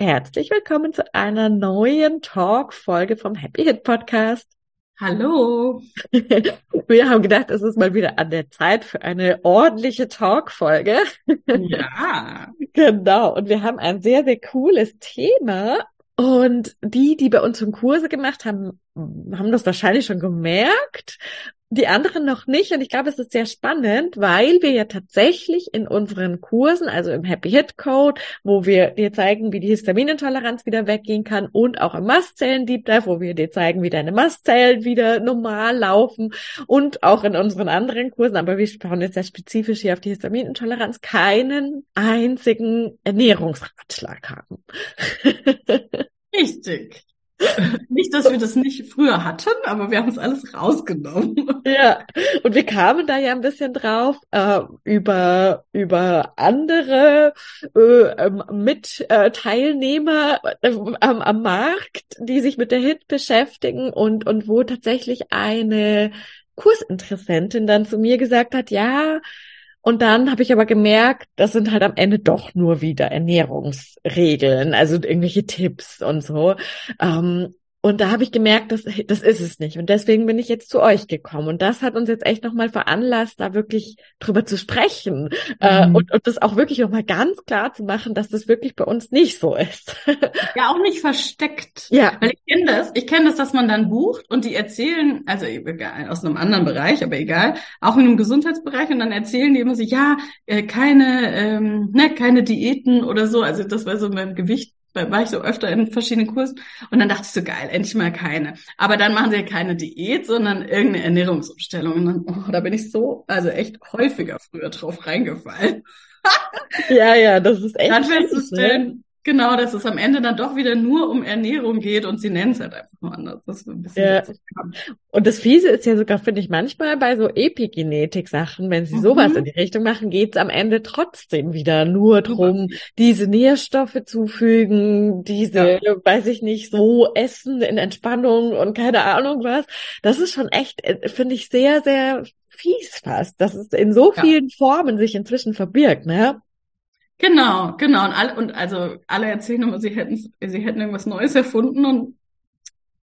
Herzlich willkommen zu einer neuen Talk-Folge vom Happy Hit Podcast. Hallo. Wir haben gedacht, es ist mal wieder an der Zeit für eine ordentliche Talk-Folge. Ja. genau. Und wir haben ein sehr, sehr cooles Thema. Und die, die bei uns schon Kurse gemacht haben, haben das wahrscheinlich schon gemerkt die anderen noch nicht. Und ich glaube, es ist sehr spannend, weil wir ja tatsächlich in unseren Kursen, also im Happy Hit Code, wo wir dir zeigen, wie die Histaminintoleranz wieder weggehen kann und auch im Mastzellen Deep Dive, wo wir dir zeigen, wie deine Mastzellen wieder normal laufen und auch in unseren anderen Kursen, aber wir schauen jetzt sehr spezifisch hier auf die Histaminintoleranz, keinen einzigen Ernährungsratschlag haben. Richtig. Nicht, dass wir das nicht früher hatten, aber wir haben es alles rausgenommen. Ja, und wir kamen da ja ein bisschen drauf äh, über über andere äh, ähm, Mitteilnehmer äh, am, am Markt, die sich mit der Hit beschäftigen und und wo tatsächlich eine Kursinteressentin dann zu mir gesagt hat, ja, und dann habe ich aber gemerkt, das sind halt am Ende doch nur wieder Ernährungsregeln, also irgendwelche Tipps und so. Ähm, und da habe ich gemerkt, das, das ist es nicht. Und deswegen bin ich jetzt zu euch gekommen. Und das hat uns jetzt echt nochmal veranlasst, da wirklich drüber zu sprechen äh, mhm. äh, und, und das auch wirklich nochmal ganz klar zu machen, dass das wirklich bei uns nicht so ist. ja, auch nicht versteckt. Ja. Weil ich kenne das, ich kenne das, dass man dann bucht und die erzählen, also egal, aus einem anderen Bereich, aber egal, auch in einem Gesundheitsbereich und dann erzählen die immer so, ja, äh, keine, ähm, ne, keine Diäten oder so. Also das war so beim Gewicht war ich so öfter in verschiedenen Kursen und dann dachte ich so geil, endlich mal keine. Aber dann machen sie ja keine Diät, sondern irgendeine Ernährungsumstellung. Und dann, oh, da bin ich so, also echt häufiger früher drauf reingefallen. ja, ja, das ist echt. Dann festzustellen, Genau, dass es am Ende dann doch wieder nur um Ernährung geht und sie nennen es halt einfach nur anders. Das ist ein bisschen ja. Und das Fiese ist ja sogar, finde ich, manchmal bei so Epigenetik-Sachen, wenn sie mhm. sowas in die Richtung machen, geht es am Ende trotzdem wieder nur drum, diese Nährstoffe zufügen, diese, ja. weiß ich nicht, so essen in Entspannung und keine Ahnung was. Das ist schon echt, äh, finde ich, sehr, sehr fies fast, dass es in so vielen ja. Formen sich inzwischen verbirgt, ne? Genau, genau. Und, alle, und also alle erzählen immer, sie hätten, sie hätten irgendwas Neues erfunden und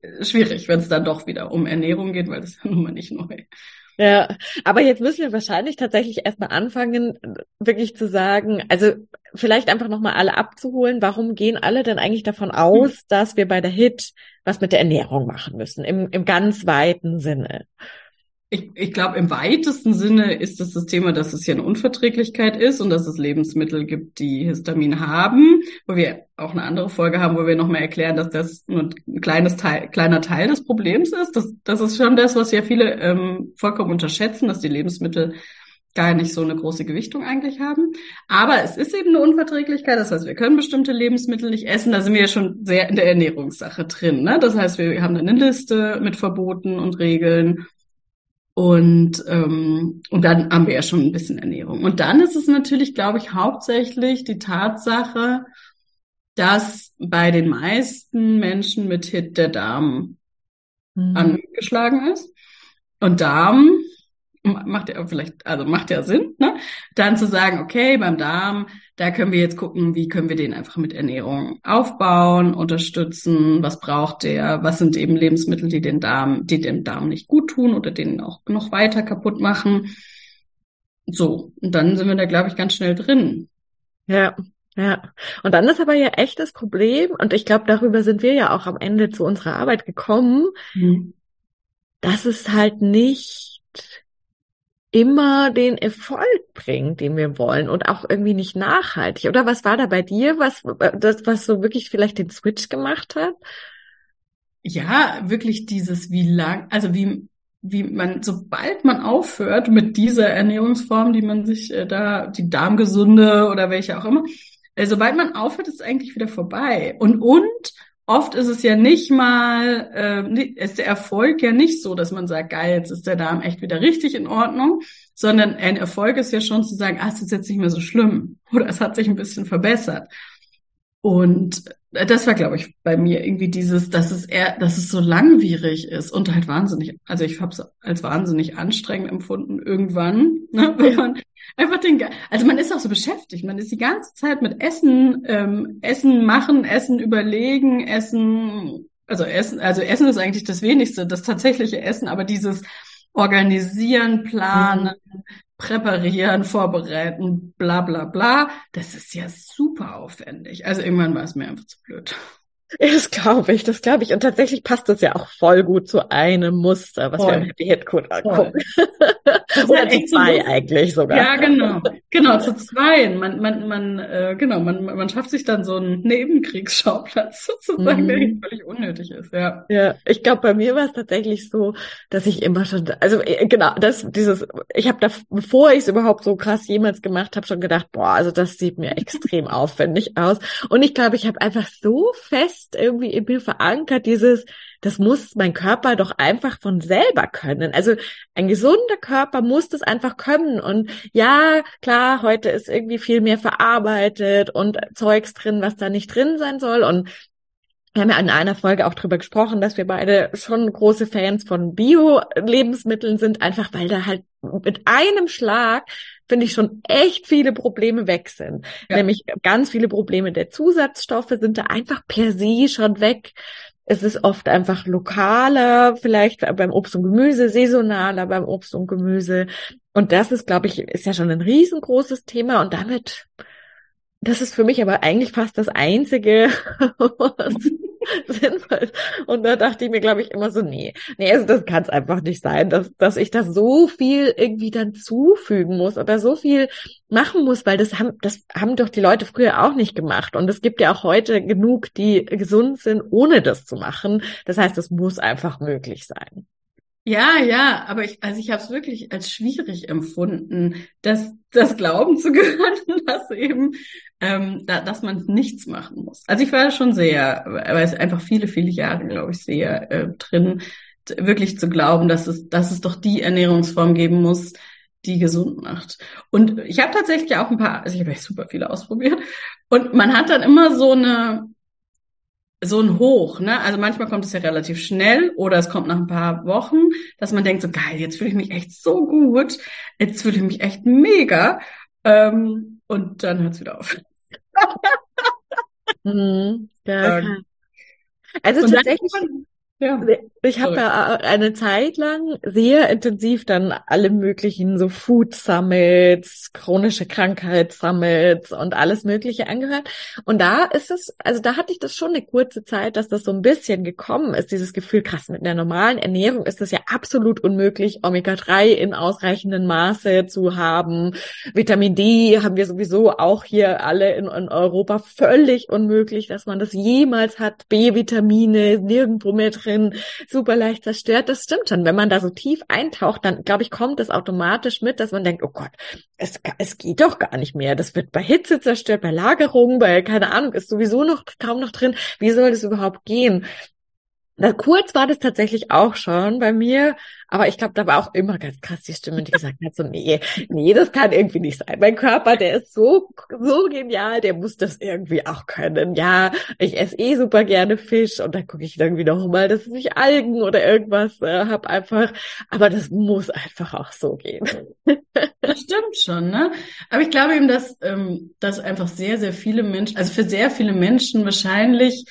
äh, schwierig, wenn es dann doch wieder um Ernährung geht, weil das ist ja nun mal nicht neu. Ja, aber jetzt müssen wir wahrscheinlich tatsächlich erstmal anfangen, wirklich zu sagen, also vielleicht einfach nochmal alle abzuholen, warum gehen alle denn eigentlich davon aus, hm. dass wir bei der HIT was mit der Ernährung machen müssen, im, im ganz weiten Sinne? Ich, ich glaube, im weitesten Sinne ist es das Thema, dass es hier eine Unverträglichkeit ist und dass es Lebensmittel gibt, die Histamin haben, wo wir auch eine andere Folge haben, wo wir nochmal erklären, dass das nur ein kleines Teil, kleiner Teil des Problems ist. Das, das ist schon das, was ja viele ähm, vollkommen unterschätzen, dass die Lebensmittel gar nicht so eine große Gewichtung eigentlich haben. Aber es ist eben eine Unverträglichkeit. Das heißt, wir können bestimmte Lebensmittel nicht essen. Da sind wir ja schon sehr in der Ernährungssache drin. Ne? Das heißt, wir haben eine Liste mit Verboten und Regeln und, ähm, und dann haben wir ja schon ein bisschen Ernährung. Und dann ist es natürlich, glaube ich, hauptsächlich die Tatsache, dass bei den meisten Menschen mit Hit der Darm mhm. angeschlagen ist. Und Darm macht ja vielleicht, also macht ja Sinn, ne? Dann zu sagen, okay, beim Darm, da können wir jetzt gucken, wie können wir den einfach mit Ernährung aufbauen, unterstützen, was braucht der, was sind eben Lebensmittel, die den Darm, die dem Darm nicht gut tun oder den auch noch weiter kaputt machen. So, und dann sind wir da, glaube ich, ganz schnell drin. Ja, ja. Und dann ist aber ja echt das Problem, und ich glaube, darüber sind wir ja auch am Ende zu unserer Arbeit gekommen, mhm. dass es halt nicht immer den Erfolg bringt, den wir wollen und auch irgendwie nicht nachhaltig. Oder was war da bei dir, was, das, was so wirklich vielleicht den Switch gemacht hat? Ja, wirklich dieses, wie lang, also wie, wie man, sobald man aufhört mit dieser Ernährungsform, die man sich äh, da, die Darmgesunde oder welche auch immer, äh, sobald man aufhört, ist es eigentlich wieder vorbei. Und, und oft ist es ja nicht mal, äh, ist der Erfolg ja nicht so, dass man sagt, geil, jetzt ist der Darm echt wieder richtig in Ordnung, sondern ein Erfolg ist ja schon zu sagen, ah, es ist jetzt nicht mehr so schlimm oder es hat sich ein bisschen verbessert. Und das war, glaube ich, bei mir irgendwie dieses, dass es eher, dass es so langwierig ist und halt wahnsinnig, also ich habe es als wahnsinnig anstrengend empfunden irgendwann, ne, wenn man einfach den, also man ist auch so beschäftigt, man ist die ganze Zeit mit Essen, ähm, Essen machen, Essen überlegen, Essen, also Essen, also Essen ist eigentlich das wenigste, das tatsächliche Essen, aber dieses Organisieren, Planen, mhm präparieren, vorbereiten, bla bla bla. Das ist ja super aufwendig. Also irgendwann war es mir einfach zu blöd. Das glaube ich, das glaube ich. Und tatsächlich passt das ja auch voll gut zu einem Muster, was Voll. wir im Happy Hit Code angucken. Oder zu zwei so eigentlich sogar. Ja, genau. Genau, zu zwei. Man, man, man, äh, genau, man, man schafft sich dann so einen Nebenkriegsschauplatz sozusagen, mhm. der völlig unnötig ist, ja. Ja, ich glaube, bei mir war es tatsächlich so, dass ich immer schon, also äh, genau, das, dieses, ich habe da, bevor ich es überhaupt so krass jemals gemacht habe, schon gedacht, boah, also das sieht mir extrem aufwendig aus. Und ich glaube, ich habe einfach so fest fest irgendwie in mir verankert, dieses, das muss mein Körper doch einfach von selber können. Also ein gesunder Körper muss das einfach können. Und ja, klar, heute ist irgendwie viel mehr verarbeitet und Zeugs drin, was da nicht drin sein soll. Und wir haben ja in einer Folge auch drüber gesprochen, dass wir beide schon große Fans von Bio-Lebensmitteln sind, einfach weil da halt mit einem Schlag finde ich schon echt viele Probleme weg sind. Ja. Nämlich ganz viele Probleme der Zusatzstoffe sind da einfach per se schon weg. Es ist oft einfach lokaler, vielleicht beim Obst und Gemüse, saisonaler beim Obst und Gemüse. Und das ist, glaube ich, ist ja schon ein riesengroßes Thema und damit das ist für mich aber eigentlich fast das Einzige, was sinnvoll. Und da dachte ich mir, glaube ich, immer so, nee, nee, also das kann es einfach nicht sein, dass, dass ich da so viel irgendwie dann zufügen muss oder so viel machen muss, weil das haben, das haben doch die Leute früher auch nicht gemacht. Und es gibt ja auch heute genug, die gesund sind, ohne das zu machen. Das heißt, es muss einfach möglich sein. Ja, ja, aber ich, also ich habe es wirklich als schwierig empfunden, das, das Glauben zu können, dass eben, ähm, da, dass man nichts machen muss. Also ich war schon sehr, weil es einfach viele, viele Jahre, glaube ich, sehr äh, drin, wirklich zu glauben, dass es, dass es doch die Ernährungsform geben muss, die gesund macht. Und ich habe tatsächlich auch ein paar, also ich habe echt super viele ausprobiert. Und man hat dann immer so eine, so ein Hoch, ne? Also manchmal kommt es ja relativ schnell oder es kommt nach ein paar Wochen, dass man denkt so geil, jetzt fühle ich mich echt so gut, jetzt fühle ich mich echt mega ähm, und dann hört es wieder auf. mhm, ja, ähm, also tatsächlich. Dann, ja. Ich habe ja eine Zeit lang sehr intensiv dann alle möglichen so Food Summits, chronische Krankheit Summits und alles Mögliche angehört. Und da ist es, also da hatte ich das schon eine kurze Zeit, dass das so ein bisschen gekommen ist, dieses Gefühl, krass, mit einer normalen Ernährung ist es ja absolut unmöglich, Omega-3 in ausreichendem Maße zu haben. Vitamin D haben wir sowieso auch hier alle in, in Europa völlig unmöglich, dass man das jemals hat. B-Vitamine nirgendwo mehr drin drin, super leicht zerstört. Das stimmt schon. Wenn man da so tief eintaucht, dann glaube ich, kommt es automatisch mit, dass man denkt, oh Gott, es, es geht doch gar nicht mehr. Das wird bei Hitze zerstört, bei Lagerung, bei, keine Ahnung, ist sowieso noch kaum noch drin. Wie soll das überhaupt gehen? Na, kurz war das tatsächlich auch schon bei mir, aber ich glaube, da war auch immer ganz krass die Stimme, die gesagt hat, so, nee, nee, das kann irgendwie nicht sein. Mein Körper, der ist so, so genial, der muss das irgendwie auch können. Ja, ich esse eh super gerne Fisch und dann gucke ich irgendwie noch mal, dass ich Algen oder irgendwas äh, hab einfach, aber das muss einfach auch so gehen. Das stimmt schon, ne? Aber ich glaube eben, dass, ähm, dass einfach sehr, sehr viele Menschen, also für sehr viele Menschen wahrscheinlich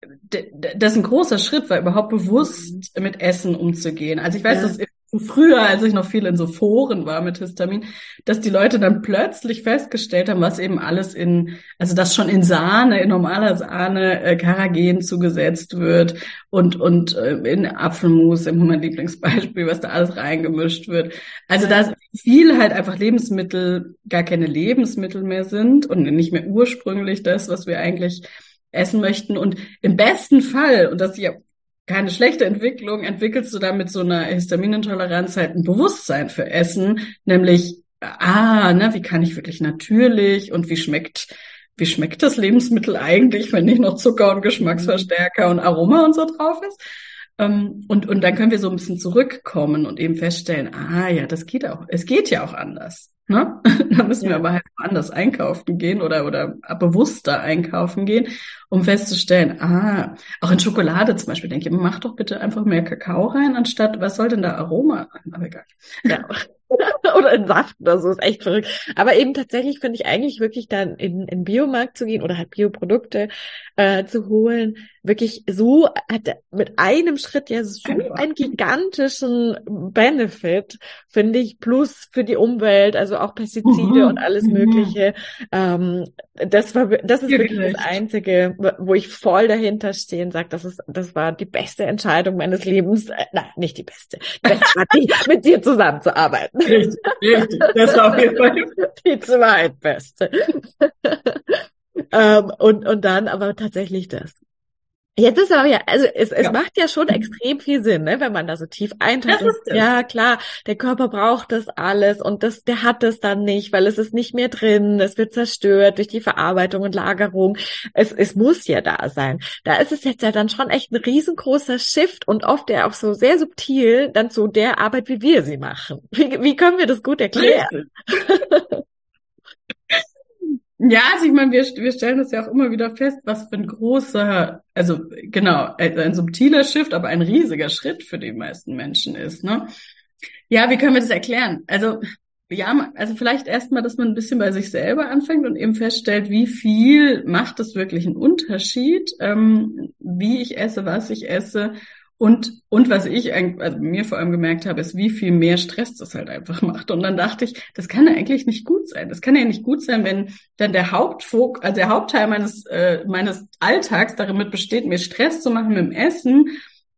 das ist ein großer Schritt, war überhaupt bewusst mit Essen umzugehen. Also ich weiß, ja. dass früher, als ich noch viel in so Foren war mit Histamin, dass die Leute dann plötzlich festgestellt haben, was eben alles in, also dass schon in Sahne, in normaler Sahne äh, Karagen zugesetzt wird und, und äh, in Apfelmus, immer mein Lieblingsbeispiel, was da alles reingemischt wird. Also dass viel halt einfach Lebensmittel gar keine Lebensmittel mehr sind und nicht mehr ursprünglich das, was wir eigentlich essen möchten. Und im besten Fall, und das ist ja keine schlechte Entwicklung, entwickelst du da mit so einer Histaminintoleranz halt ein Bewusstsein für Essen, nämlich, ah, ne, wie kann ich wirklich natürlich und wie schmeckt, wie schmeckt das Lebensmittel eigentlich, wenn nicht noch Zucker und Geschmacksverstärker und Aroma und so drauf ist? Ähm, und, und dann können wir so ein bisschen zurückkommen und eben feststellen, ah ja, das geht auch, es geht ja auch anders. Ne? da müssen ja. wir aber halt anders einkaufen gehen oder, oder bewusster einkaufen gehen, um festzustellen, ah, auch in Schokolade zum Beispiel denke ich, mach doch bitte einfach mehr Kakao rein, anstatt, was soll denn da Aroma? Aber egal. Ja. oder in Saft oder so, ist echt verrückt. Aber eben tatsächlich finde ich eigentlich wirklich dann in, in Biomarkt zu gehen oder halt Bioprodukte äh, zu holen, wirklich so hat mit einem Schritt ja so einen gigantischen Benefit, finde ich, plus für die Umwelt, also auch Pestizide mhm. und alles mhm. Mögliche. Ähm, das war, das ist wirklich, wirklich das Einzige, wo ich voll dahinter stehe und sage, das ist, das war die beste Entscheidung meines Lebens. Äh, nein, nicht die beste. Die beste war die, mit dir zusammenzuarbeiten. Richtig, richtig. Das war auf jeden Fall die zweitbeste. Ähm, und, und dann aber tatsächlich das. Jetzt ist aber ja, also es, es ja. macht ja schon extrem viel Sinn, ne, wenn man da so tief eintaucht. Ja, klar, der Körper braucht das alles und das, der hat es dann nicht, weil es ist nicht mehr drin, es wird zerstört durch die Verarbeitung und Lagerung. Es, es muss ja da sein. Da ist es jetzt ja dann schon echt ein riesengroßer Shift und oft ja auch so sehr subtil dann zu der Arbeit, wie wir sie machen. Wie, wie können wir das gut erklären? Ja, also ich meine, wir, wir stellen das ja auch immer wieder fest, was für ein großer, also genau, ein subtiler Shift, aber ein riesiger Schritt für die meisten Menschen ist. Ne? Ja, wie können wir das erklären? Also ja, also vielleicht erstmal, dass man ein bisschen bei sich selber anfängt und eben feststellt, wie viel macht es wirklich einen Unterschied, ähm, wie ich esse, was ich esse und, und was ich also mir vor allem gemerkt habe, ist, wie viel mehr Stress das halt einfach macht. Und dann dachte ich, das kann ja eigentlich nicht gut sein. Das kann ja nicht gut sein, wenn dann der Hauptfok, also der Hauptteil meines, äh, meines Alltags damit besteht, mir Stress zu machen mit dem Essen.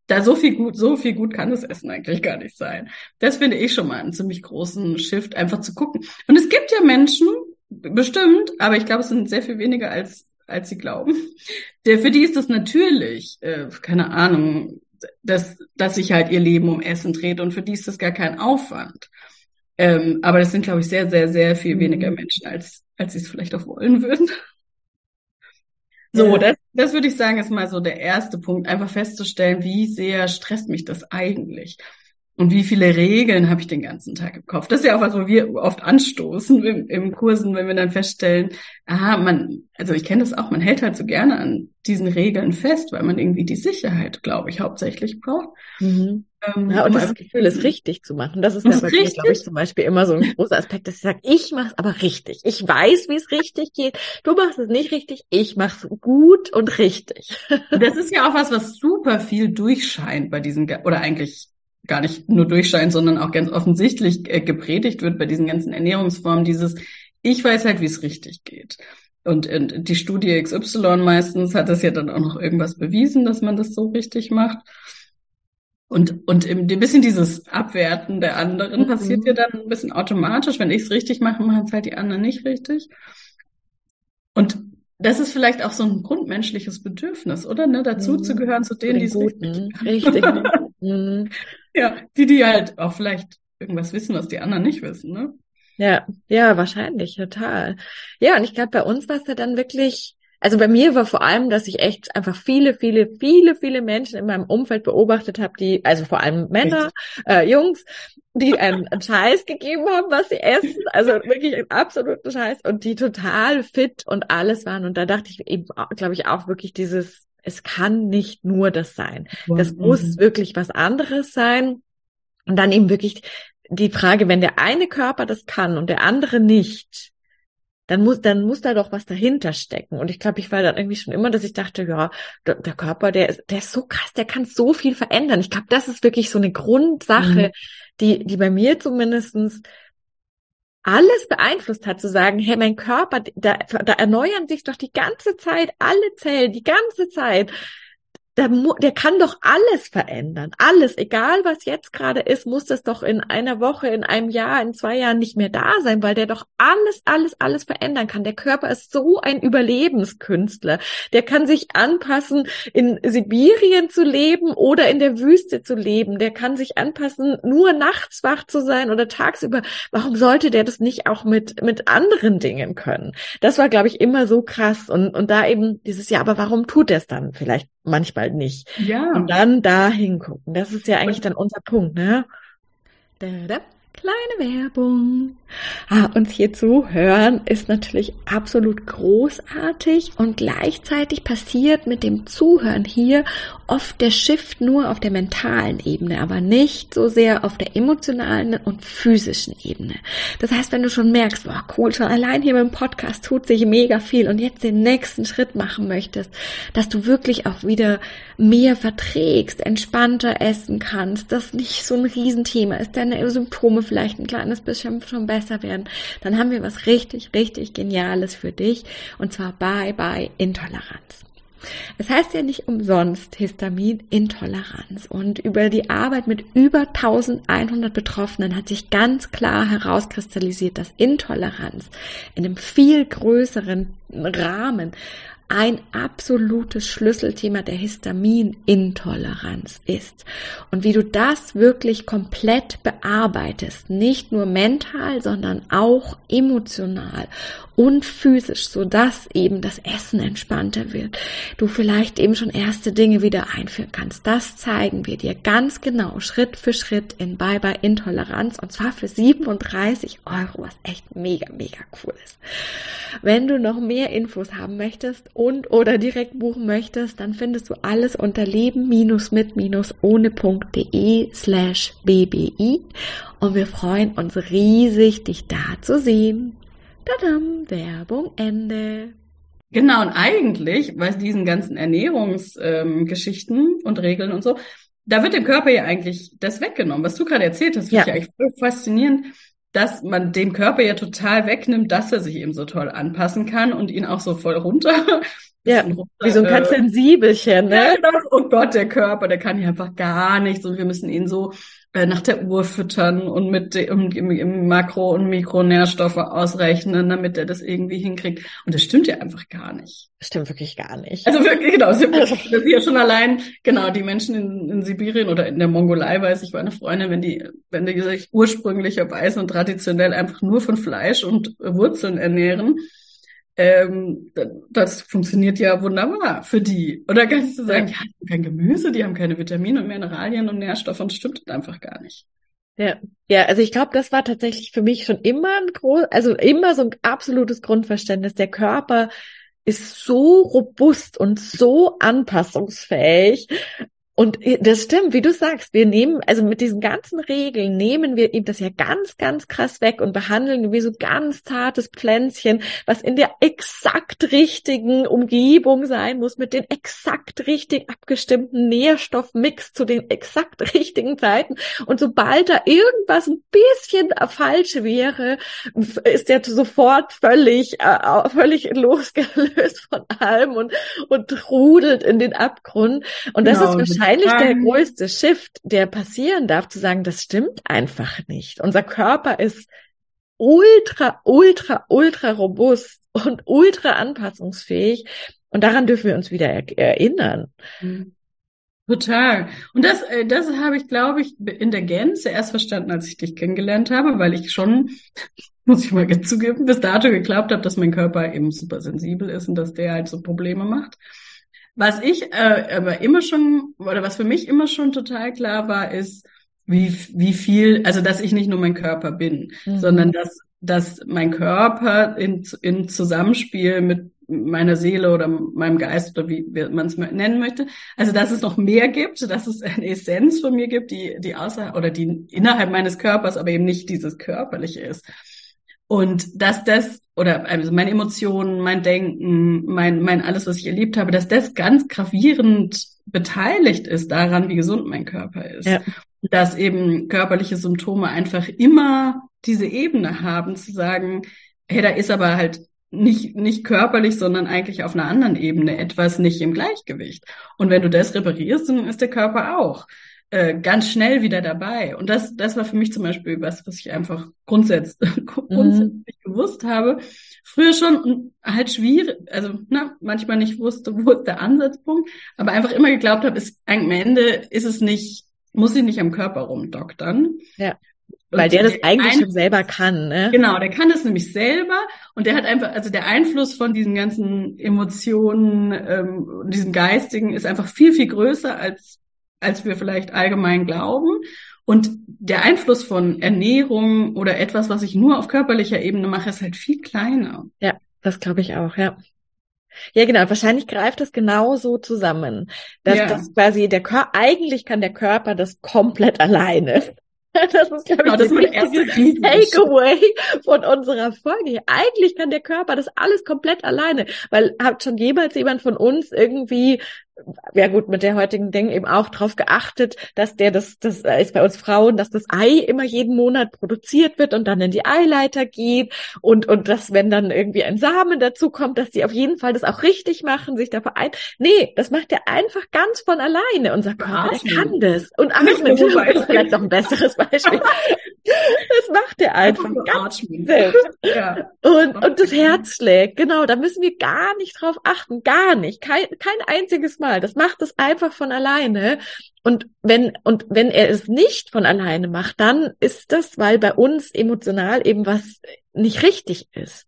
Da so viel gut, so viel gut kann das Essen eigentlich gar nicht sein. Das finde ich schon mal einen ziemlich großen Shift, einfach zu gucken. Und es gibt ja Menschen, bestimmt, aber ich glaube, es sind sehr viel weniger als als sie glauben. Der, für die ist das natürlich, äh, keine Ahnung, dass, dass sich halt ihr Leben um Essen dreht und für die ist das gar kein Aufwand. Ähm, aber das sind, glaube ich, sehr, sehr, sehr viel mhm. weniger Menschen, als, als sie es vielleicht auch wollen würden. So, das, das würde ich sagen, ist mal so der erste Punkt, einfach festzustellen, wie sehr stresst mich das eigentlich. Und wie viele Regeln habe ich den ganzen Tag im Kopf? Das ist ja auch was, wo wir oft anstoßen im, im Kursen, wenn wir dann feststellen, aha, man, also ich kenne das auch, man hält halt so gerne an diesen Regeln fest, weil man irgendwie die Sicherheit, glaube ich, hauptsächlich braucht. Mhm. Ähm, ja, und das Gefühl ist richtig zu machen. Das ist ja bei mir, glaube ich, zum Beispiel immer so ein großer Aspekt, dass ich sage, ich mache es aber richtig. Ich weiß, wie es richtig geht. Du machst es nicht richtig, ich mache es gut und richtig. Das ist ja auch was, was super viel durchscheint bei diesen, oder eigentlich gar nicht nur durchscheint, sondern auch ganz offensichtlich äh, gepredigt wird bei diesen ganzen Ernährungsformen, dieses, ich weiß halt, wie es richtig geht. Und, und die Studie XY meistens hat das ja dann auch noch irgendwas bewiesen, dass man das so richtig macht. Und, und ein bisschen dieses Abwerten der anderen mhm. passiert ja dann ein bisschen automatisch. Wenn ich es richtig mache, machen es halt die anderen nicht richtig. Und das ist vielleicht auch so ein grundmenschliches Bedürfnis, oder? Ne? Dazu mhm. zu gehören zu denen, die es richtig, richtig. mhm. Ja, die, die halt auch vielleicht irgendwas wissen, was die anderen nicht wissen, ne? Ja, ja, wahrscheinlich, total. Ja, und ich glaube, bei uns war es ja dann wirklich, also bei mir war vor allem, dass ich echt einfach viele, viele, viele, viele Menschen in meinem Umfeld beobachtet habe, die, also vor allem Männer, äh, Jungs, die einen, einen Scheiß gegeben haben, was sie essen, also wirklich einen absoluten Scheiß und die total fit und alles waren. Und da dachte ich eben, glaube ich, auch wirklich dieses, es kann nicht nur das sein. Das mhm. muss wirklich was anderes sein. Und dann eben wirklich die Frage, wenn der eine Körper das kann und der andere nicht, dann muss, dann muss da doch was dahinter stecken. Und ich glaube, ich war dann irgendwie schon immer, dass ich dachte, ja, der, der Körper, der ist, der ist so krass, der kann so viel verändern. Ich glaube, das ist wirklich so eine Grundsache, mhm die, die bei mir zumindestens alles beeinflusst hat, zu sagen, hey, mein Körper, da, da erneuern sich doch die ganze Zeit alle Zellen, die ganze Zeit der, der kann doch alles verändern. Alles, egal was jetzt gerade ist, muss das doch in einer Woche, in einem Jahr, in zwei Jahren nicht mehr da sein, weil der doch alles, alles, alles verändern kann. Der Körper ist so ein Überlebenskünstler. Der kann sich anpassen, in Sibirien zu leben oder in der Wüste zu leben. Der kann sich anpassen, nur nachts wach zu sein oder tagsüber. Warum sollte der das nicht auch mit, mit anderen Dingen können? Das war, glaube ich, immer so krass. Und, und da eben dieses, ja, aber warum tut er es dann vielleicht manchmal nicht. Ja. Und dann da hingucken. Das ist ja eigentlich dann unser Punkt, ne? Da, da. Kleine Werbung. Ah, uns hier zuhören ist natürlich absolut großartig und gleichzeitig passiert mit dem Zuhören hier oft der Shift nur auf der mentalen Ebene, aber nicht so sehr auf der emotionalen und physischen Ebene. Das heißt, wenn du schon merkst, boah, cool, schon allein hier beim Podcast tut sich mega viel und jetzt den nächsten Schritt machen möchtest, dass du wirklich auch wieder mehr verträgst, entspannter essen kannst, das nicht so ein Riesenthema ist, deine Symptome Symptome vielleicht ein kleines bisschen schon besser werden, dann haben wir was richtig, richtig Geniales für dich und zwar Bye Bye Intoleranz. Es heißt ja nicht umsonst Histaminintoleranz und über die Arbeit mit über 1100 Betroffenen hat sich ganz klar herauskristallisiert, dass Intoleranz in einem viel größeren Rahmen ein absolutes Schlüsselthema der Histaminintoleranz ist. Und wie du das wirklich komplett bearbeitest, nicht nur mental, sondern auch emotional und physisch, so dass eben das Essen entspannter wird. Du vielleicht eben schon erste Dinge wieder einführen kannst. Das zeigen wir dir ganz genau, Schritt für Schritt in Bye Bye Intoleranz und zwar für 37 Euro, was echt mega, mega cool ist. Wenn du noch mehr Infos haben möchtest und oder direkt buchen möchtest, dann findest du alles unter leben-mit-ohne.de slash bbi und wir freuen uns riesig, dich da zu sehen. Tadam, Werbung Ende. Genau, und eigentlich, bei diesen ganzen Ernährungsgeschichten ähm, und Regeln und so, da wird dem Körper ja eigentlich das weggenommen. Was du gerade erzählt hast, finde ja. ich eigentlich voll faszinierend, dass man dem Körper ja total wegnimmt, dass er sich eben so toll anpassen kann und ihn auch so voll runter. Ja, runter, wie so ein ganz äh, sensibelchen, ne? Ja, genau. Oh Gott, der Körper, der kann ja einfach gar nichts und wir müssen ihn so nach der Uhr füttern und mit dem, im, im Makro- und Mikronährstoffe ausrechnen, damit er das irgendwie hinkriegt. Und das stimmt ja einfach gar nicht. Das stimmt wirklich gar nicht. Also wirklich, genau, das ist ja schon allein, genau, die Menschen in, in Sibirien oder in der Mongolei, weiß ich, meine Freundin, wenn die, wenn die sich ursprünglicherweise und traditionell einfach nur von Fleisch und Wurzeln ernähren, ähm, das funktioniert ja wunderbar für die. Oder kannst du sagen, ja. die haben kein Gemüse, die haben keine Vitamine und Mineralien und Nährstoffe und stimmt einfach gar nicht. Ja, ja, also ich glaube, das war tatsächlich für mich schon immer ein groß, also immer so ein absolutes Grundverständnis. Der Körper ist so robust und so anpassungsfähig und äh, das stimmt, wie du sagst, wir nehmen, also mit diesen ganzen Regeln nehmen wir ihm das ja ganz, ganz krass weg und behandeln wie so ganz zartes Pflänzchen, was in der exakt richtigen Umgebung sein muss, mit den exakt richtig abgestimmten Nährstoffmix zu den exakt richtigen Zeiten. Und sobald da irgendwas ein bisschen falsch wäre, ist er sofort völlig, äh, völlig losgelöst von allem und, und rudelt in den Abgrund. Und das genau. ist wahrscheinlich wahrscheinlich der größte Shift, der passieren darf, zu sagen, das stimmt einfach nicht. Unser Körper ist ultra, ultra, ultra robust und ultra anpassungsfähig. Und daran dürfen wir uns wieder erinnern. Mhm. Total. Und das, äh, das habe ich, glaube ich, in der Gänze erst verstanden, als ich dich kennengelernt habe, weil ich schon, muss ich mal zugeben, bis dato geglaubt habe, dass mein Körper eben super sensibel ist und dass der halt so Probleme macht. Was ich äh, aber immer schon, oder was für mich immer schon total klar war, ist, wie, wie viel, also dass ich nicht nur mein Körper bin, mhm. sondern dass, dass mein Körper in, in Zusammenspiel mit meiner Seele oder meinem Geist oder wie man es nennen möchte. Also dass es noch mehr gibt, dass es eine Essenz von mir gibt, die, die außer oder die innerhalb meines Körpers, aber eben nicht dieses körperliche ist. Und dass das, oder also meine Emotionen, mein Denken, mein, mein alles, was ich erlebt habe, dass das ganz gravierend beteiligt ist daran, wie gesund mein Körper ist. Ja. dass eben körperliche Symptome einfach immer diese Ebene haben, zu sagen, hey, da ist aber halt nicht, nicht körperlich, sondern eigentlich auf einer anderen Ebene etwas nicht im Gleichgewicht. Und wenn du das reparierst, dann ist der Körper auch äh, ganz schnell wieder dabei. Und das, das war für mich zum Beispiel was, was ich einfach grundsätzlich, grundsätzlich mhm. gewusst habe. Früher schon halt schwierig, also na, manchmal nicht wusste, wo ist der Ansatzpunkt, aber einfach immer geglaubt habe, ist am Ende ist es nicht, muss ich nicht am Körper rumdoktern. Ja. Weil der das eigentlich schon selber kann, ne? Genau, der kann das nämlich selber und der hat einfach, also der Einfluss von diesen ganzen Emotionen, ähm, diesem Geistigen ist einfach viel, viel größer, als, als wir vielleicht allgemein glauben. Und der Einfluss von Ernährung oder etwas, was ich nur auf körperlicher Ebene mache, ist halt viel kleiner. Ja, das glaube ich auch, ja. Ja, genau. Wahrscheinlich greift es genau so zusammen, dass ja. das quasi der Körper, eigentlich kann der Körper das komplett alleine. Das ist, glaube ich, genau, das, das Takeaway von unserer Folge. Eigentlich kann der Körper das alles komplett alleine, weil hat schon jemals jemand von uns irgendwie ja gut, mit der heutigen Ding eben auch drauf geachtet, dass der das, das ist bei uns Frauen, dass das Ei immer jeden Monat produziert wird und dann in die Eileiter geht und, und dass, wenn dann irgendwie ein Samen dazu kommt, dass die auf jeden Fall das auch richtig machen, sich dafür ein. Nee, das macht der einfach ganz von alleine. Unser Körper, der kann das. Und Atmen ist vielleicht noch ein besseres Beispiel. das macht der einfach ganz selbst. Ja. Und, und das Herz schlägt, genau, da müssen wir gar nicht drauf achten, gar nicht. Kein, kein einziges Mal Mal. Das macht es einfach von alleine. Und wenn, und wenn er es nicht von alleine macht, dann ist das, weil bei uns emotional eben was nicht richtig ist.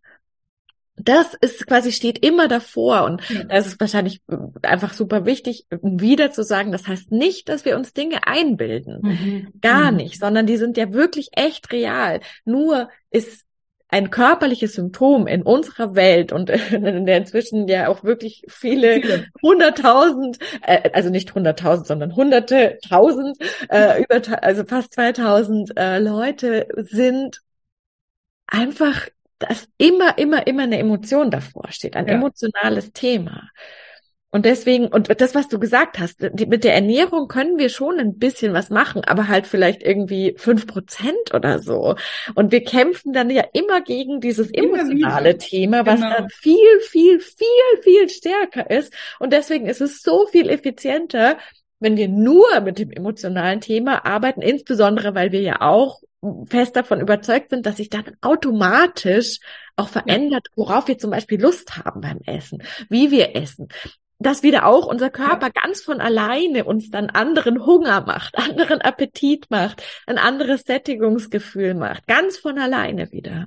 Das ist quasi steht immer davor und das ist wahrscheinlich einfach super wichtig, wieder zu sagen, das heißt nicht, dass wir uns Dinge einbilden. Mhm. Gar mhm. nicht, sondern die sind ja wirklich echt real. Nur ist ein körperliches Symptom in unserer Welt und in der inzwischen ja auch wirklich viele hunderttausend, äh, also nicht hunderttausend, sondern hunderte, tausend, äh, über, also fast zweitausend äh, Leute sind einfach, dass immer, immer, immer eine Emotion davor steht, ein ja. emotionales Thema. Und deswegen, und das, was du gesagt hast, die, mit der Ernährung können wir schon ein bisschen was machen, aber halt vielleicht irgendwie fünf Prozent oder so. Und wir kämpfen dann ja immer gegen dieses emotionale Thema, was genau. dann viel, viel, viel, viel stärker ist. Und deswegen ist es so viel effizienter, wenn wir nur mit dem emotionalen Thema arbeiten, insbesondere weil wir ja auch fest davon überzeugt sind, dass sich dann automatisch auch verändert, worauf wir zum Beispiel Lust haben beim Essen, wie wir essen, dass wieder auch unser Körper ja. ganz von alleine uns dann anderen Hunger macht, anderen Appetit macht, ein anderes Sättigungsgefühl macht, ganz von alleine wieder.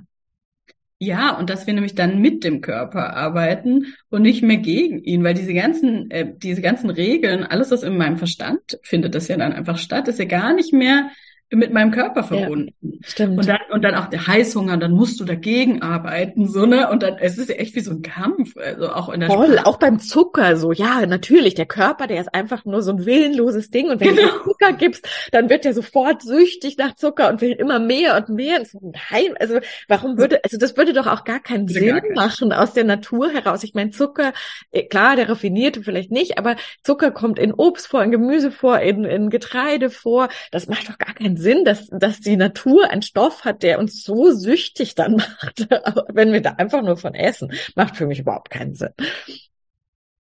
Ja, und dass wir nämlich dann mit dem Körper arbeiten und nicht mehr gegen ihn, weil diese ganzen, äh, diese ganzen Regeln, alles, was in meinem Verstand findet, das ja dann einfach statt, ist ja gar nicht mehr mit meinem Körper verbunden. Ja, stimmt. Und dann, und dann auch der Heißhunger, dann musst du dagegen arbeiten, so, ne? Und dann, es ist echt wie so ein Kampf, also auch in der Voll, Sprache. auch beim Zucker, so, ja, natürlich, der Körper, der ist einfach nur so ein willenloses Ding. Und wenn genau. du Zucker gibst, dann wird der sofort süchtig nach Zucker und will immer mehr und mehr. Und so, nein, also, warum würde, also, das würde doch auch gar keinen Sinn gar machen aus der Natur heraus. Ich meine, Zucker, äh, klar, der raffinierte vielleicht nicht, aber Zucker kommt in Obst vor, in Gemüse vor, in, in Getreide vor. Das macht doch gar keinen Sinn, dass, dass die Natur einen Stoff hat, der uns so süchtig dann macht, wenn wir da einfach nur von essen. Macht für mich überhaupt keinen Sinn.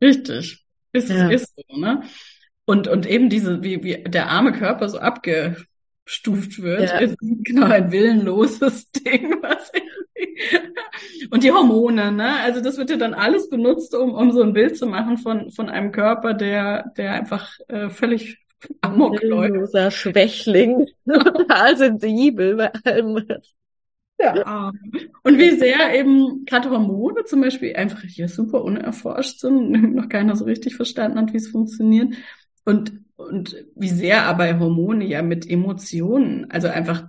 Richtig. Ist, ja. ist so, ne? Und, und eben diese, wie, wie der arme Körper so abgestuft wird, ja. ist genau ein willenloses Ding, was und die Hormone, ne? Also das wird ja dann alles benutzt, um, um so ein Bild zu machen von, von einem Körper, der, der einfach äh, völlig Amokläufer. Schwächling, total sensibel bei allem. Ja. Und wie sehr eben gerade Hormone zum Beispiel einfach hier super unerforscht sind, noch keiner so richtig verstanden hat, wie es funktioniert. Und, und wie sehr aber Hormone ja mit Emotionen, also einfach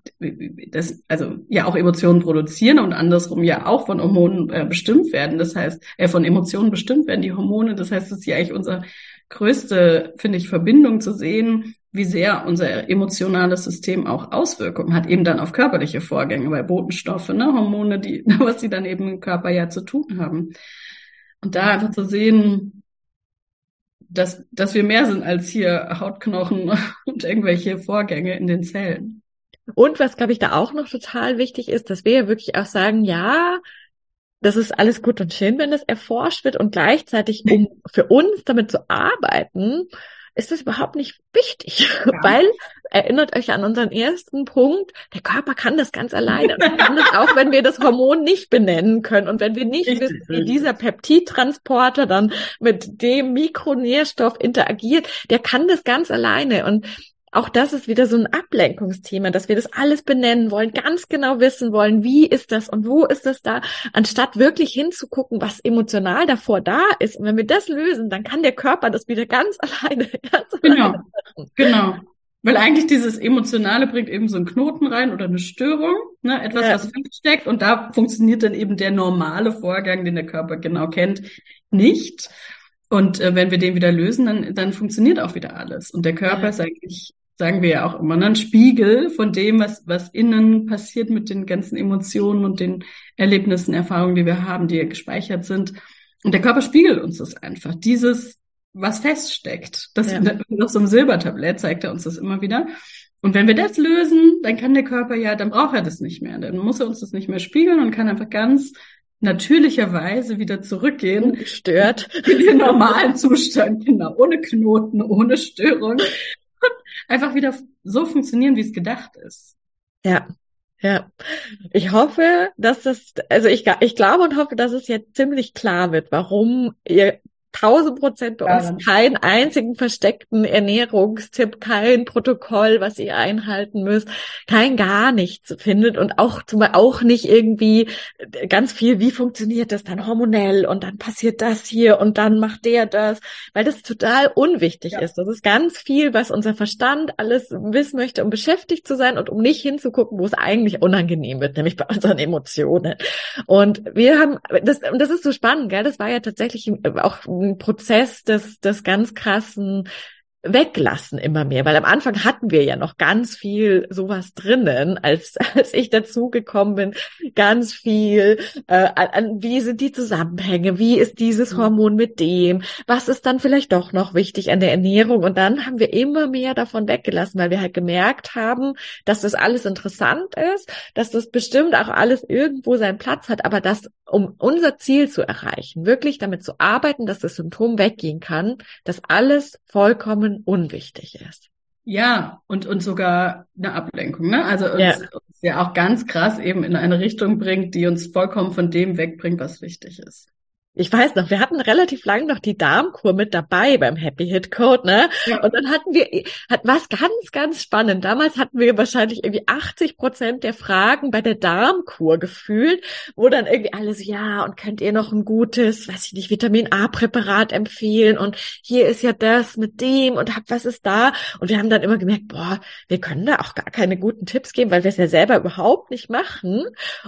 das, also ja auch Emotionen produzieren und andersrum ja auch von Hormonen äh, bestimmt werden. Das heißt, äh, von Emotionen bestimmt werden die Hormone. Das heißt, es ist ja eigentlich unser größte, finde ich, Verbindung zu sehen, wie sehr unser emotionales System auch Auswirkungen hat, eben dann auf körperliche Vorgänge, weil Botenstoffe, ne, Hormone, die, was sie dann eben im Körper ja zu tun haben. Und da einfach zu sehen, dass, dass wir mehr sind als hier Hautknochen und irgendwelche Vorgänge in den Zellen. Und was, glaube ich, da auch noch total wichtig ist, dass wir ja wirklich auch sagen, ja, das ist alles gut und schön, wenn das erforscht wird und gleichzeitig, um für uns damit zu arbeiten, ist das überhaupt nicht wichtig, ja. weil erinnert euch an unseren ersten Punkt, der Körper kann das ganz alleine. Und kann das auch, wenn wir das Hormon nicht benennen können und wenn wir nicht richtig, wissen, wie dieser Peptidtransporter dann mit dem Mikronährstoff interagiert, der kann das ganz alleine. Und auch das ist wieder so ein Ablenkungsthema, dass wir das alles benennen wollen, ganz genau wissen wollen, wie ist das und wo ist das da, anstatt wirklich hinzugucken, was emotional davor da ist. Und wenn wir das lösen, dann kann der Körper das wieder ganz alleine. Ganz genau, alleine machen. genau. Weil eigentlich dieses Emotionale bringt eben so einen Knoten rein oder eine Störung, ne? etwas, ja. was feststeckt. Und da funktioniert dann eben der normale Vorgang, den der Körper genau kennt, nicht. Und äh, wenn wir den wieder lösen, dann, dann funktioniert auch wieder alles. Und der Körper ja. ist eigentlich sagen wir ja auch immer, ne, ein Spiegel von dem, was, was innen passiert mit den ganzen Emotionen und den Erlebnissen, Erfahrungen, die wir haben, die gespeichert sind. Und der Körper spiegelt uns das einfach. Dieses, was feststeckt, das ja. auf so einem Silbertablett zeigt er uns das immer wieder. Und wenn wir das lösen, dann kann der Körper ja, dann braucht er das nicht mehr. Dann muss er uns das nicht mehr spiegeln und kann einfach ganz natürlicherweise wieder zurückgehen. Gestört. In den normalen Zustand, genau. Ohne Knoten, ohne Störung einfach wieder so funktionieren, wie es gedacht ist. Ja. Ja, ich hoffe, dass das, also ich, ich glaube und hoffe, dass es jetzt ziemlich klar wird, warum ihr tausend Prozent bei uns keinen einzigen versteckten Ernährungstipp, kein Protokoll, was ihr einhalten müsst, kein gar nichts findet und auch zum Beispiel auch nicht irgendwie ganz viel, wie funktioniert das dann hormonell und dann passiert das hier und dann macht der das, weil das total unwichtig ja. ist. Das ist ganz viel, was unser Verstand alles wissen möchte, um beschäftigt zu sein und um nicht hinzugucken, wo es eigentlich unangenehm wird, nämlich bei unseren Emotionen. Und wir haben, das, und das ist so spannend, gell? Das war ja tatsächlich auch ein Prozess des, des ganz krassen weglassen immer mehr, weil am Anfang hatten wir ja noch ganz viel sowas drinnen, als als ich dazugekommen bin, ganz viel äh, an, wie sind die Zusammenhänge, wie ist dieses mhm. Hormon mit dem, was ist dann vielleicht doch noch wichtig an der Ernährung und dann haben wir immer mehr davon weggelassen, weil wir halt gemerkt haben, dass das alles interessant ist, dass das bestimmt auch alles irgendwo seinen Platz hat, aber dass um unser Ziel zu erreichen, wirklich damit zu arbeiten, dass das Symptom weggehen kann, dass alles vollkommen unwichtig ist. Ja, und, und sogar eine Ablenkung, ne? Also uns, ja. uns ja auch ganz krass eben in eine Richtung bringt, die uns vollkommen von dem wegbringt, was wichtig ist. Ich weiß noch, wir hatten relativ lang noch die Darmkur mit dabei beim Happy Hit Code, ne? Ja. Und dann hatten wir, hat was ganz, ganz spannend. Damals hatten wir wahrscheinlich irgendwie 80 Prozent der Fragen bei der Darmkur gefühlt, wo dann irgendwie alles, ja, und könnt ihr noch ein gutes, weiß ich nicht, Vitamin A Präparat empfehlen? Und hier ist ja das mit dem und hab, was ist da? Und wir haben dann immer gemerkt, boah, wir können da auch gar keine guten Tipps geben, weil wir es ja selber überhaupt nicht machen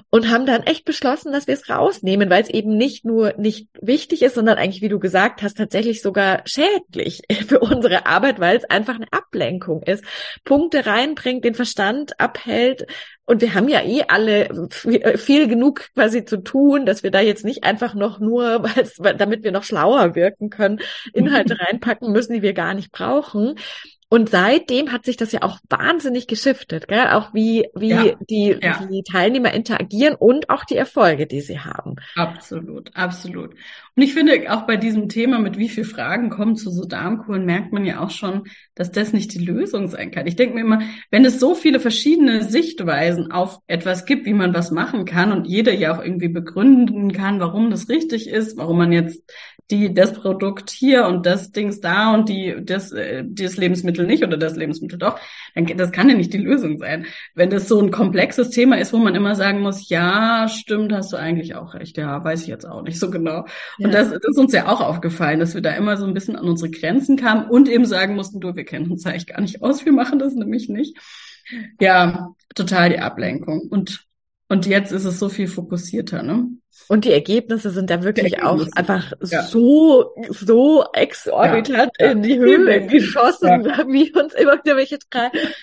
und haben dann echt beschlossen, dass wir es rausnehmen, weil es eben nicht nur nicht nicht wichtig ist, sondern eigentlich, wie du gesagt hast, tatsächlich sogar schädlich für unsere Arbeit, weil es einfach eine Ablenkung ist. Punkte reinbringt, den Verstand abhält. Und wir haben ja eh alle viel genug quasi zu tun, dass wir da jetzt nicht einfach noch nur, damit wir noch schlauer wirken können, Inhalte reinpacken müssen, die wir gar nicht brauchen. Und seitdem hat sich das ja auch wahnsinnig geschiftet, gell? auch wie, wie ja, die, ja. die Teilnehmer interagieren und auch die Erfolge, die sie haben. Absolut, absolut. Und ich finde auch bei diesem Thema, mit wie viel Fragen kommen zu so Darmkuren, merkt man ja auch schon, dass das nicht die Lösung sein kann. Ich denke mir immer, wenn es so viele verschiedene Sichtweisen auf etwas gibt, wie man was machen kann und jeder ja auch irgendwie begründen kann, warum das richtig ist, warum man jetzt die, das Produkt hier und das Dings da und die, das, äh, das Lebensmittel nicht oder das Lebensmittel doch, dann, das kann ja nicht die Lösung sein. Wenn das so ein komplexes Thema ist, wo man immer sagen muss, ja, stimmt, hast du eigentlich auch recht, ja, weiß ich jetzt auch nicht so genau. Ja. Und das, das ist uns ja auch aufgefallen, dass wir da immer so ein bisschen an unsere Grenzen kamen und eben sagen mussten, du, wir kennen uns eigentlich gar nicht aus, wir machen das nämlich nicht. Ja, total die Ablenkung. Und Und jetzt ist es so viel fokussierter, ne? Und die Ergebnisse sind da wirklich auch einfach ja. so, so exorbitant ja. in die Höhe geschossen, ja. wie uns immer wieder welche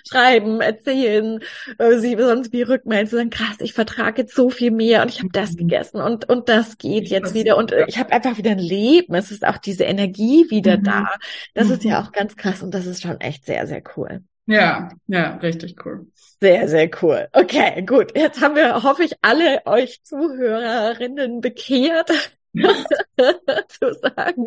schreiben, erzählen, äh, sie sonst wie rückmelden, sagen, krass, ich vertrage jetzt so viel mehr und ich habe das mhm. gegessen und, und das geht jetzt wieder und ich habe einfach wieder ein Leben. Es ist auch diese Energie wieder mhm. da. Das mhm. ist ja mhm. auch ganz krass und das ist schon echt sehr, sehr cool. Ja, ja, richtig cool. Sehr, sehr cool. Okay, gut. Jetzt haben wir, hoffe ich, alle euch Zuhörerinnen bekehrt. zu sagen,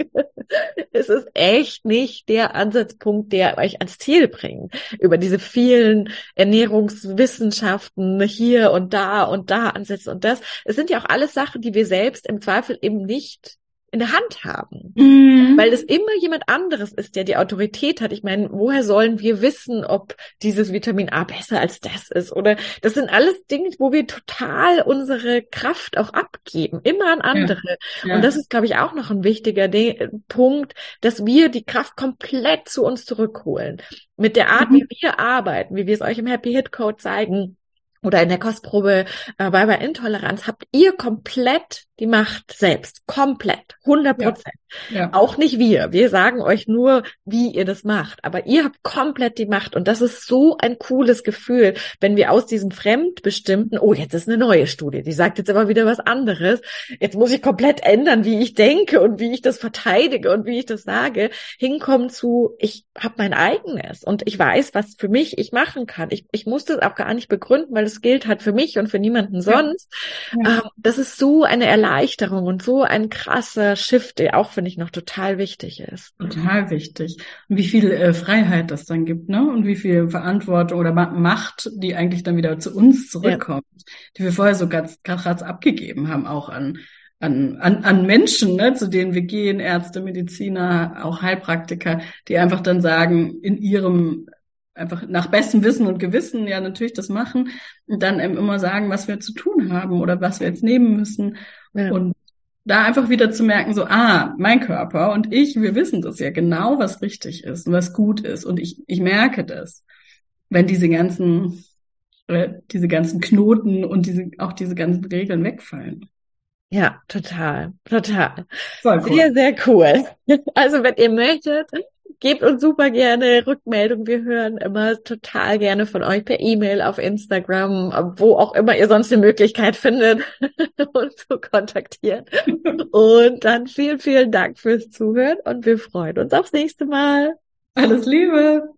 es ist echt nicht der Ansatzpunkt, der euch ans Ziel bringt. Über diese vielen Ernährungswissenschaften hier und da und da ansetzen und das. Es sind ja auch alles Sachen, die wir selbst im Zweifel eben nicht in der Hand haben. Mhm. Weil es immer jemand anderes ist, der die Autorität hat. Ich meine, woher sollen wir wissen, ob dieses Vitamin A besser als das ist? Oder das sind alles Dinge, wo wir total unsere Kraft auch abgeben, immer an andere. Ja. Ja. Und das ist, glaube ich, auch noch ein wichtiger De Punkt, dass wir die Kraft komplett zu uns zurückholen. Mit der Art, mhm. wie wir arbeiten, wie wir es euch im Happy Hit Code zeigen, oder in der Kostprobe äh, bei bei Intoleranz habt ihr komplett die Macht selbst. Komplett. 100 Prozent. Ja, ja. Auch nicht wir. Wir sagen euch nur, wie ihr das macht. Aber ihr habt komplett die Macht. Und das ist so ein cooles Gefühl, wenn wir aus diesem Fremdbestimmten, oh, jetzt ist eine neue Studie, die sagt jetzt aber wieder was anderes. Jetzt muss ich komplett ändern, wie ich denke und wie ich das verteidige und wie ich das sage, hinkommen zu, ich habe mein eigenes und ich weiß, was für mich ich machen kann. Ich, ich muss das auch gar nicht begründen, weil es gilt halt für mich und für niemanden sonst. Ja. Ähm, das ist so eine Erleichterung und so ein krasser Shift, der auch, finde ich, noch total wichtig ist. Total wichtig. Und wie viel äh, Freiheit das dann gibt, ne? Und wie viel Verantwortung oder Macht, die eigentlich dann wieder zu uns zurückkommt, ja. die wir vorher so ganz krass abgegeben haben, auch an an, an, an Menschen, ne, zu denen wir gehen, Ärzte, Mediziner, auch Heilpraktiker, die einfach dann sagen, in ihrem einfach nach bestem Wissen und Gewissen ja natürlich das machen und dann eben immer sagen, was wir zu tun haben oder was wir jetzt nehmen müssen. Ja. Und da einfach wieder zu merken, so, ah, mein Körper und ich, wir wissen das ja genau, was richtig ist und was gut ist. Und ich, ich merke das, wenn diese ganzen, äh, diese ganzen Knoten und diese, auch diese ganzen Regeln wegfallen. Ja, total, total. Cool. Sehr, sehr cool. Also, wenn ihr möchtet, gebt uns super gerne Rückmeldung. Wir hören immer total gerne von euch per E-Mail, auf Instagram, wo auch immer ihr sonst eine Möglichkeit findet, uns zu kontaktieren. Und dann vielen, vielen Dank fürs Zuhören und wir freuen uns aufs nächste Mal. Alles Liebe!